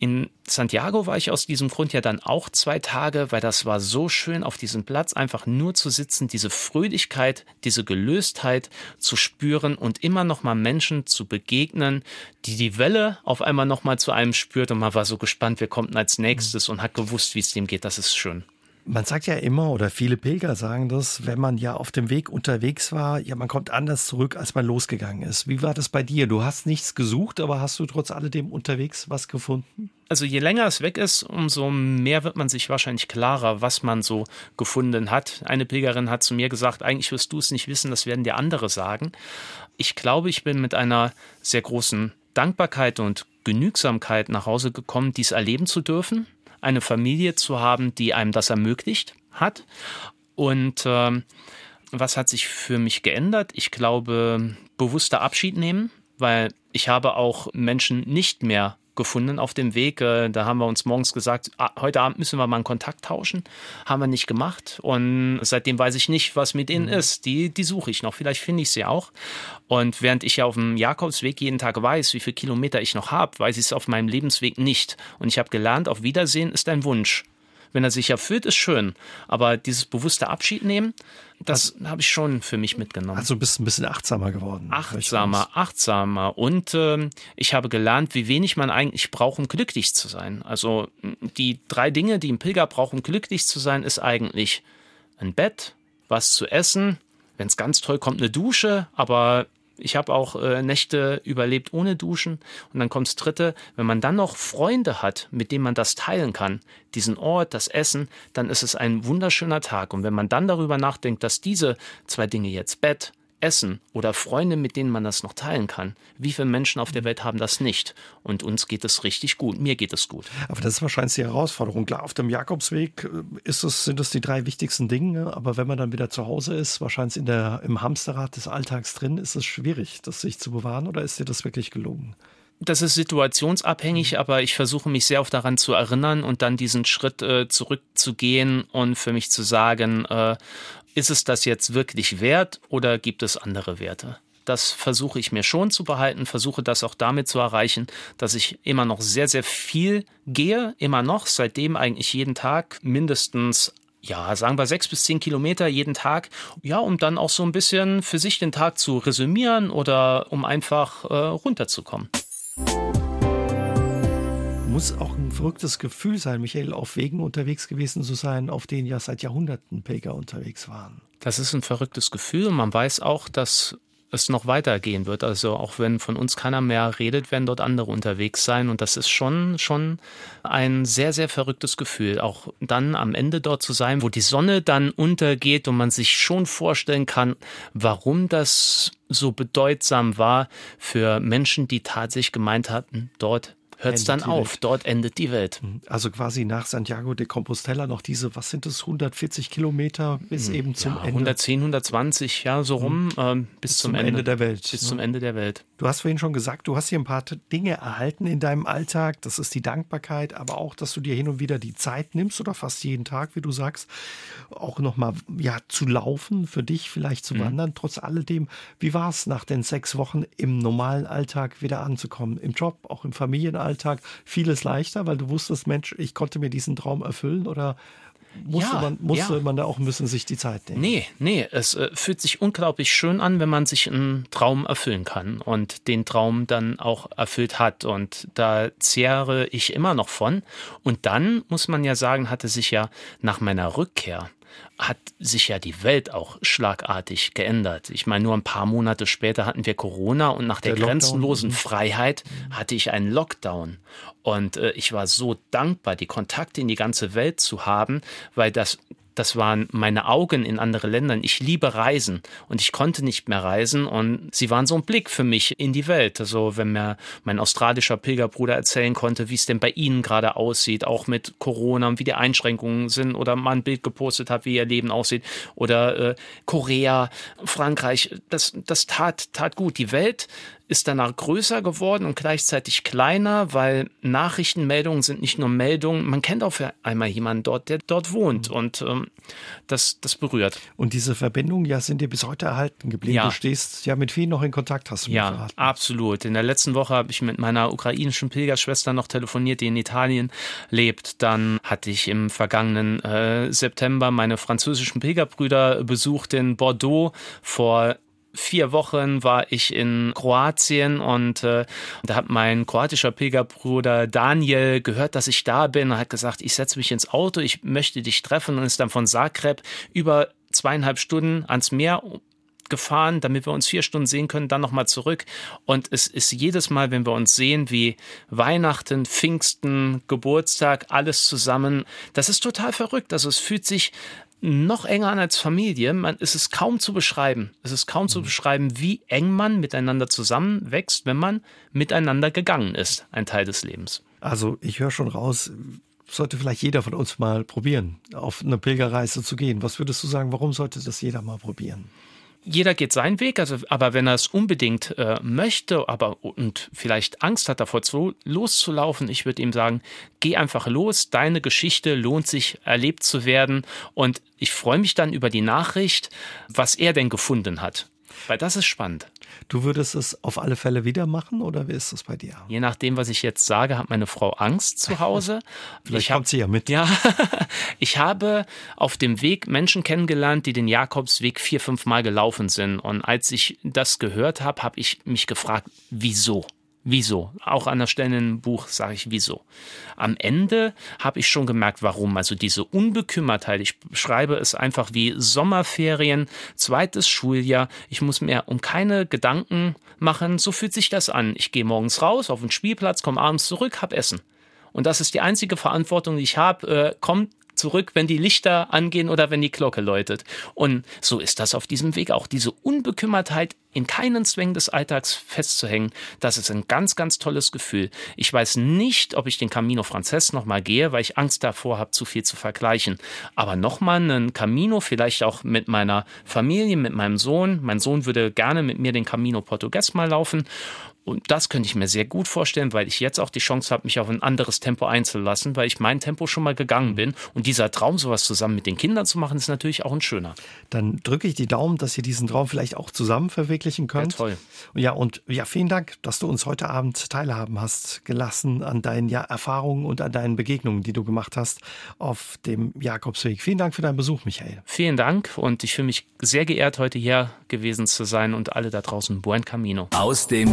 In Santiago war ich aus diesem Grund ja dann auch zwei Tage, weil das war so schön, auf diesem Platz einfach nur zu sitzen, diese Fröhlichkeit, diese Gelöstheit zu spüren und immer noch mal Menschen zu begegnen, die die Welle auf einmal noch mal zu einem spürt und man war so gespannt, wer kommt als nächstes und hat gewusst, wie es dem geht. Das ist schön. Man sagt ja immer, oder viele Pilger sagen das, wenn man ja auf dem Weg unterwegs war, ja, man kommt anders zurück, als man losgegangen ist. Wie war das bei dir? Du hast nichts gesucht, aber hast du trotz alledem unterwegs was gefunden? Also je länger es weg ist, umso mehr wird man sich wahrscheinlich klarer, was man so gefunden hat. Eine Pilgerin hat zu mir gesagt, eigentlich wirst du es nicht wissen, das werden dir andere sagen. Ich glaube, ich bin mit einer sehr großen Dankbarkeit und Genügsamkeit nach Hause gekommen, dies erleben zu dürfen eine Familie zu haben, die einem das ermöglicht hat. Und äh, was hat sich für mich geändert? Ich glaube, bewusster Abschied nehmen, weil ich habe auch Menschen nicht mehr gefunden auf dem Weg. Äh, da haben wir uns morgens gesagt, ah, heute Abend müssen wir mal einen Kontakt tauschen. Haben wir nicht gemacht. Und seitdem weiß ich nicht, was mit ihnen mhm. ist. Die, die suche ich noch. Vielleicht finde ich sie auch. Und während ich ja auf dem Jakobsweg jeden Tag weiß, wie viele Kilometer ich noch habe, weiß ich es auf meinem Lebensweg nicht. Und ich habe gelernt, auf Wiedersehen ist ein Wunsch wenn er sich erfüllt, ist schön. Aber dieses bewusste Abschied nehmen, das also, habe ich schon für mich mitgenommen. Also bist ein bisschen achtsamer geworden. Achtsamer, achtsamer. Und äh, ich habe gelernt, wie wenig man eigentlich braucht, um glücklich zu sein. Also die drei Dinge, die ein Pilger braucht, um glücklich zu sein, ist eigentlich ein Bett, was zu essen, wenn es ganz toll kommt, eine Dusche, aber ich habe auch äh, Nächte überlebt ohne Duschen. Und dann kommt das dritte, wenn man dann noch Freunde hat, mit denen man das teilen kann, diesen Ort, das Essen, dann ist es ein wunderschöner Tag. Und wenn man dann darüber nachdenkt, dass diese zwei Dinge jetzt Bett, Essen oder Freunde, mit denen man das noch teilen kann. Wie viele Menschen auf der Welt haben das nicht? Und uns geht es richtig gut. Mir geht es gut. Aber das ist wahrscheinlich die Herausforderung. Klar, auf dem Jakobsweg äh, ist es, sind es die drei wichtigsten Dinge. Aber wenn man dann wieder zu Hause ist, wahrscheinlich in der, im Hamsterrad des Alltags drin, ist es schwierig, das sich zu bewahren. Oder ist dir das wirklich gelungen? Das ist situationsabhängig, aber ich versuche mich sehr oft daran zu erinnern und dann diesen Schritt äh, zurückzugehen und für mich zu sagen, äh, ist es das jetzt wirklich wert oder gibt es andere Werte? Das versuche ich mir schon zu behalten, versuche das auch damit zu erreichen, dass ich immer noch sehr, sehr viel gehe, immer noch, seitdem eigentlich jeden Tag mindestens ja, sagen wir sechs bis zehn Kilometer jeden Tag. Ja, um dann auch so ein bisschen für sich den Tag zu resümieren oder um einfach äh, runterzukommen muss auch ein verrücktes Gefühl sein, Michael, auf Wegen unterwegs gewesen zu sein, auf denen ja seit Jahrhunderten Pilger unterwegs waren. Das ist ein verrücktes Gefühl. Man weiß auch, dass es noch weitergehen wird. Also auch wenn von uns keiner mehr redet, werden dort andere unterwegs sein. Und das ist schon, schon ein sehr, sehr verrücktes Gefühl. Auch dann am Ende dort zu sein, wo die Sonne dann untergeht und man sich schon vorstellen kann, warum das so bedeutsam war für Menschen, die tatsächlich gemeint hatten, dort hört es dann auf. Welt. Dort endet die Welt. Mhm. Also quasi nach Santiago de Compostela noch diese, was sind das, 140 Kilometer bis mhm. eben zum ja, Ende? 110, 120, ja, so rum, mhm. ähm, bis, bis, zum, zum Ende, Ende, der Welt. Bis ne? zum Ende der Welt. Du hast vorhin schon gesagt, du hast hier ein paar Dinge erhalten in deinem Alltag. Das ist die Dankbarkeit, aber auch, dass du dir hin und wieder die Zeit nimmst oder fast jeden Tag, wie du sagst, auch nochmal ja, zu laufen, für dich vielleicht zu mhm. wandern. Trotz alledem, wie war es nach den sechs Wochen im normalen Alltag wieder anzukommen? Im Job, auch im Familienalltag? Alltag vieles leichter, weil du wusstest, Mensch, ich konnte mir diesen Traum erfüllen oder musste, ja, man, musste ja. man da auch ein bisschen sich die Zeit nehmen? Nee, nee, es äh, fühlt sich unglaublich schön an, wenn man sich einen Traum erfüllen kann und den Traum dann auch erfüllt hat. Und da zehre ich immer noch von. Und dann, muss man ja sagen, hatte sich ja nach meiner Rückkehr hat sich ja die Welt auch schlagartig geändert. Ich meine, nur ein paar Monate später hatten wir Corona und nach der, der grenzenlosen mhm. Freiheit hatte ich einen Lockdown. Und äh, ich war so dankbar, die Kontakte in die ganze Welt zu haben, weil das das waren meine Augen in andere Ländern. Ich liebe Reisen und ich konnte nicht mehr reisen und sie waren so ein Blick für mich in die Welt. Also wenn mir mein australischer Pilgerbruder erzählen konnte, wie es denn bei ihnen gerade aussieht, auch mit Corona und wie die Einschränkungen sind oder mal ein Bild gepostet hat, wie ihr Leben aussieht oder äh, Korea, Frankreich, das, das tat, tat gut. Die Welt ist danach größer geworden und gleichzeitig kleiner, weil Nachrichtenmeldungen sind nicht nur Meldungen. Man kennt auch einmal jemanden dort, der dort wohnt mhm. und ähm, das, das berührt. Und diese Verbindungen ja sind dir bis heute erhalten geblieben. Ja. Du stehst ja mit vielen noch in Kontakt, hast du Ja, mir absolut. In der letzten Woche habe ich mit meiner ukrainischen Pilgerschwester noch telefoniert, die in Italien lebt. Dann hatte ich im vergangenen äh, September meine französischen Pilgerbrüder besucht in Bordeaux. Vor vier Wochen war ich in Kroatien und äh, da hat mein kroatischer Pilgerbruder Daniel gehört, dass ich da bin und hat gesagt, ich setze mich ins Auto, ich möchte dich treffen und ist dann von Zagreb über zweieinhalb Stunden ans Meer gefahren, damit wir uns vier Stunden sehen können, dann nochmal zurück. Und es ist jedes Mal, wenn wir uns sehen, wie Weihnachten, Pfingsten, Geburtstag, alles zusammen. Das ist total verrückt. Also es fühlt sich noch enger an als Familie. Man, es ist kaum zu beschreiben. Es ist kaum mhm. zu beschreiben, wie eng man miteinander zusammenwächst, wenn man miteinander gegangen ist, ein Teil des Lebens. Also ich höre schon raus, sollte vielleicht jeder von uns mal probieren, auf eine Pilgerreise zu gehen. Was würdest du sagen, warum sollte das jeder mal probieren? Jeder geht seinen Weg, also, aber wenn er es unbedingt äh, möchte, aber und vielleicht Angst hat davor zu, loszulaufen, ich würde ihm sagen, geh einfach los, deine Geschichte lohnt sich erlebt zu werden und ich freue mich dann über die Nachricht, was er denn gefunden hat. Weil das ist spannend. Du würdest es auf alle Fälle wieder machen oder wie ist das bei dir? Je nachdem, was ich jetzt sage, hat meine Frau Angst zu Hause. Vielleicht ich kommt sie ja mit. Ja, ich habe auf dem Weg Menschen kennengelernt, die den Jakobsweg vier, fünf Mal gelaufen sind. Und als ich das gehört habe, habe ich mich gefragt, wieso? Wieso? Auch an der Stelle im Buch sage ich wieso. Am Ende habe ich schon gemerkt, warum. Also diese Unbekümmertheit. Ich schreibe es einfach wie Sommerferien, zweites Schuljahr. Ich muss mir um keine Gedanken machen. So fühlt sich das an. Ich gehe morgens raus auf den Spielplatz, komme abends zurück, hab Essen. Und das ist die einzige Verantwortung, die ich habe. Äh, kommt zurück, wenn die Lichter angehen oder wenn die Glocke läutet. Und so ist das auf diesem Weg auch. Diese Unbekümmertheit in keinen Zwängen des Alltags festzuhängen, das ist ein ganz, ganz tolles Gefühl. Ich weiß nicht, ob ich den Camino Frances nochmal gehe, weil ich Angst davor habe, zu viel zu vergleichen. Aber nochmal einen Camino, vielleicht auch mit meiner Familie, mit meinem Sohn. Mein Sohn würde gerne mit mir den Camino Portugues mal laufen. Und das könnte ich mir sehr gut vorstellen, weil ich jetzt auch die Chance habe, mich auf ein anderes Tempo einzulassen, weil ich mein Tempo schon mal gegangen bin. Und dieser Traum, sowas zusammen mit den Kindern zu machen, ist natürlich auch ein schöner. Dann drücke ich die Daumen, dass ihr diesen Traum vielleicht auch zusammen verwirklichen könnt. Ja, toll. Ja, und ja, vielen Dank, dass du uns heute Abend teilhaben hast gelassen an deinen ja, Erfahrungen und an deinen Begegnungen, die du gemacht hast auf dem Jakobsweg. Vielen Dank für deinen Besuch, Michael. Vielen Dank und ich fühle mich sehr geehrt, heute hier gewesen zu sein und alle da draußen Buen Camino. Aus dem